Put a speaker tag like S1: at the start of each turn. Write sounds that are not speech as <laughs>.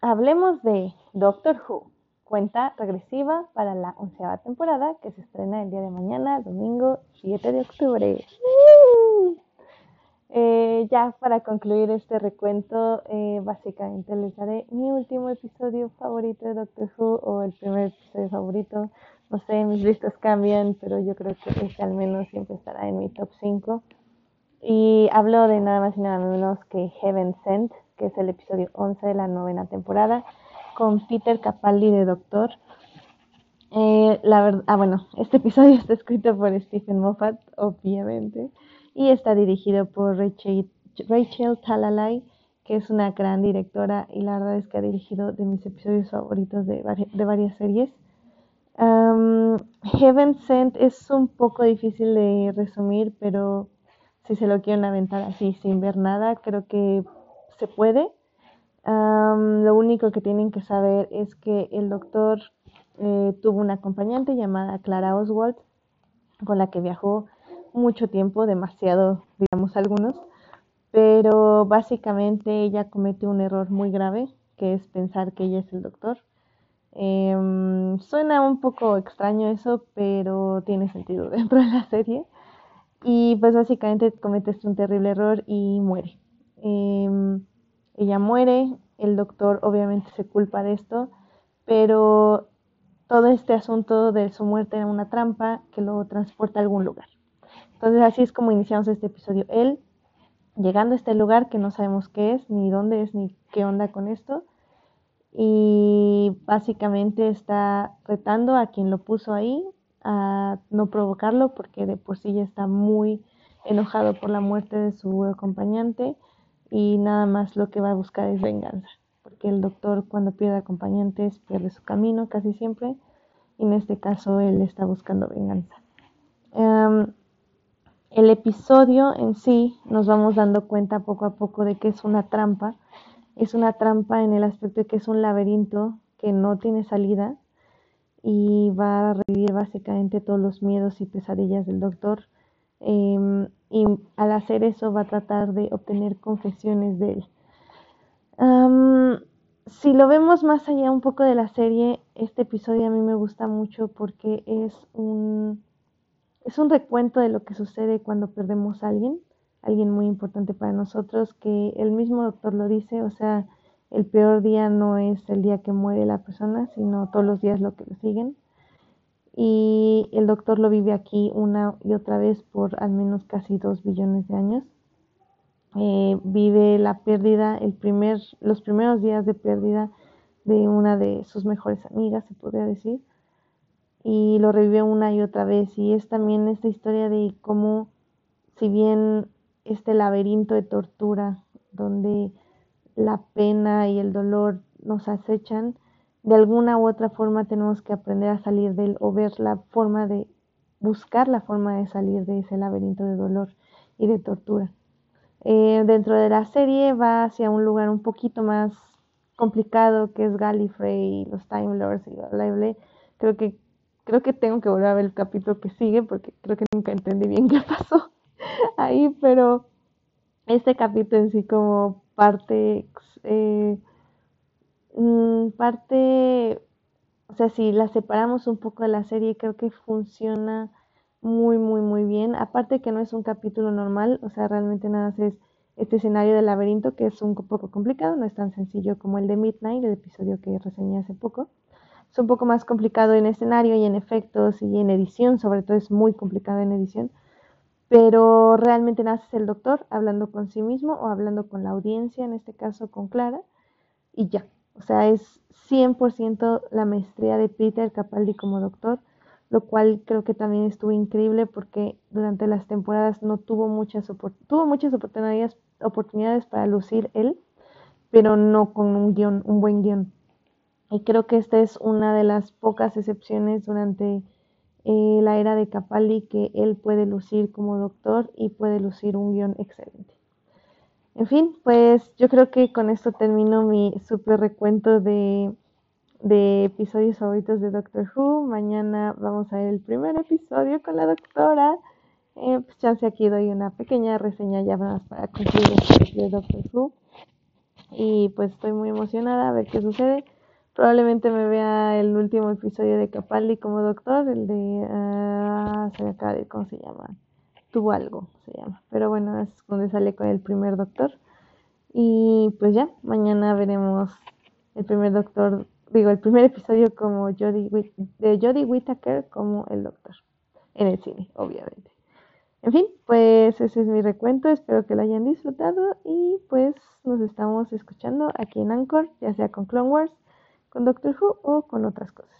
S1: hablemos de Doctor Who, cuenta regresiva para la onceava temporada que se estrena el día de mañana, domingo 7 de octubre. Eh, ya para concluir este recuento, eh, básicamente les daré mi último episodio favorito de Doctor Who o el primer episodio favorito. No sé, mis listas cambian, pero yo creo que este al menos siempre estará en mi top 5. Y hablo de nada más y nada menos que Heaven Sent, que es el episodio 11 de la novena temporada, con Peter Capaldi de Doctor. Eh, la verdad, ah, bueno, este episodio <laughs> está escrito por Stephen Moffat, obviamente, y está dirigido por Rachel, Rachel Talalay, que es una gran directora y la verdad es que ha dirigido de mis episodios favoritos de, de varias series. Heaven Sent es un poco difícil de resumir, pero si se lo quieren aventar así sin ver nada, creo que se puede. lo único que tienen que saber es que el doctor eh, tuvo una acompañante llamada Clara Oswald, con la que viajó mucho tiempo, demasiado, digamos algunos, pero básicamente ella comete un error muy grave, que es pensar que ella es el doctor. Em, suena un poco extraño eso, pero tiene sentido <laughs> dentro de la serie. Y pues básicamente comete un terrible error y muere. Em, ella muere, el doctor obviamente se culpa de esto, pero todo este asunto de su muerte era una trampa que lo transporta a algún lugar. Entonces así es como iniciamos este episodio. Él llegando a este lugar que no sabemos qué es, ni dónde es, ni qué onda con esto. Y básicamente está retando a quien lo puso ahí a no provocarlo porque de por sí ya está muy enojado por la muerte de su acompañante y nada más lo que va a buscar es venganza, porque el doctor cuando pierde acompañantes pierde su camino casi siempre y en este caso él está buscando venganza. Em, el episodio en sí nos vamos dando cuenta poco a poco de que es una trampa, es una trampa en el aspecto de que es un laberinto que no tiene salida y va a revivir básicamente todos los miedos y pesadillas del doctor. Em, y al hacer eso va a tratar de obtener confesiones de él. si lo vemos más allá un poco de la serie, este episodio a mí me gusta mucho porque es un, es un recuento de lo que sucede cuando perdemos a alguien, alguien muy importante para nosotros, que el mismo doctor lo dice, o sea, el peor día no es el día que muere la persona, sino todos los días lo que le siguen. Y el doctor lo vive aquí una y otra vez por al menos casi dos billones de años. Eh, vive la pérdida, el primer, los primeros días de pérdida de una de sus mejores amigas, se podría decir. Y lo revive una y otra vez. Y es también esta historia de cómo, si bien este laberinto de tortura, donde la pena y el dolor nos acechan, de alguna u otra forma tenemos que aprender a salir de él o ver la forma de buscar la forma de salir de ese laberinto de dolor y de tortura. Eh, dentro de la serie va hacia un lugar un poquito más complicado que es Gallifrey y los Time Lords y la Creo que creo que tengo que volver a ver el capítulo que sigue porque creo que nunca entendí bien <laughs> qué pasó ahí, pero este capítulo en sí como parte, eh, mm, parte, o sea, si la separamos un poco de la serie, creo que funciona muy, muy, muy bien. Aparte que no es un capítulo normal, o sea, realmente nada es este escenario del laberinto que es un poco complicado, no es tan sencillo como el de Midnight, el episodio que reseñé hace poco. Es un poco más complicado en escenario y en efectos y en edición, sobre todo es muy complicado en edición pero realmente nace el doctor hablando con sí mismo o hablando con la audiencia, en este caso con Clara, y ya. O sea, es 100% la maestría de Peter Capaldi como doctor, lo cual creo que también estuvo increíble porque durante las temporadas no tuvo muchas, tuvo muchas oportunidades, oportunidades para lucir él, pero no con un guion, un buen guion. Y creo que esta es una de las pocas excepciones durante eh, la era de Capaldi que él puede lucir como doctor y puede lucir un guion excelente. En fin, pues yo creo que con esto termino mi super recuento de, de episodios favoritos de Doctor Who. Mañana vamos a ver el primer episodio con la doctora. Eh, pues chance aquí doy una pequeña reseña ya más para concluir de Doctor Who. Y pues estoy muy emocionada a ver qué sucede. Probablemente me vea el último episodio de Capaldi como doctor, el de... ah, se me acaba de ¿cómo se llama? Tuvo algo, se llama. Pero bueno, es donde sale con el primer doctor. Y pues ya, mañana veremos el primer doctor, digo, el primer episodio como Whit- de Jodie Whittaker como el doctor. En el cine, obviamente. En fin, pues ese es mi recuento, espero que lo hayan disfrutado y pues nos estamos escuchando aquí en Anchor, ya sea con Clone Wars, con Doctor Who o con otras cosas.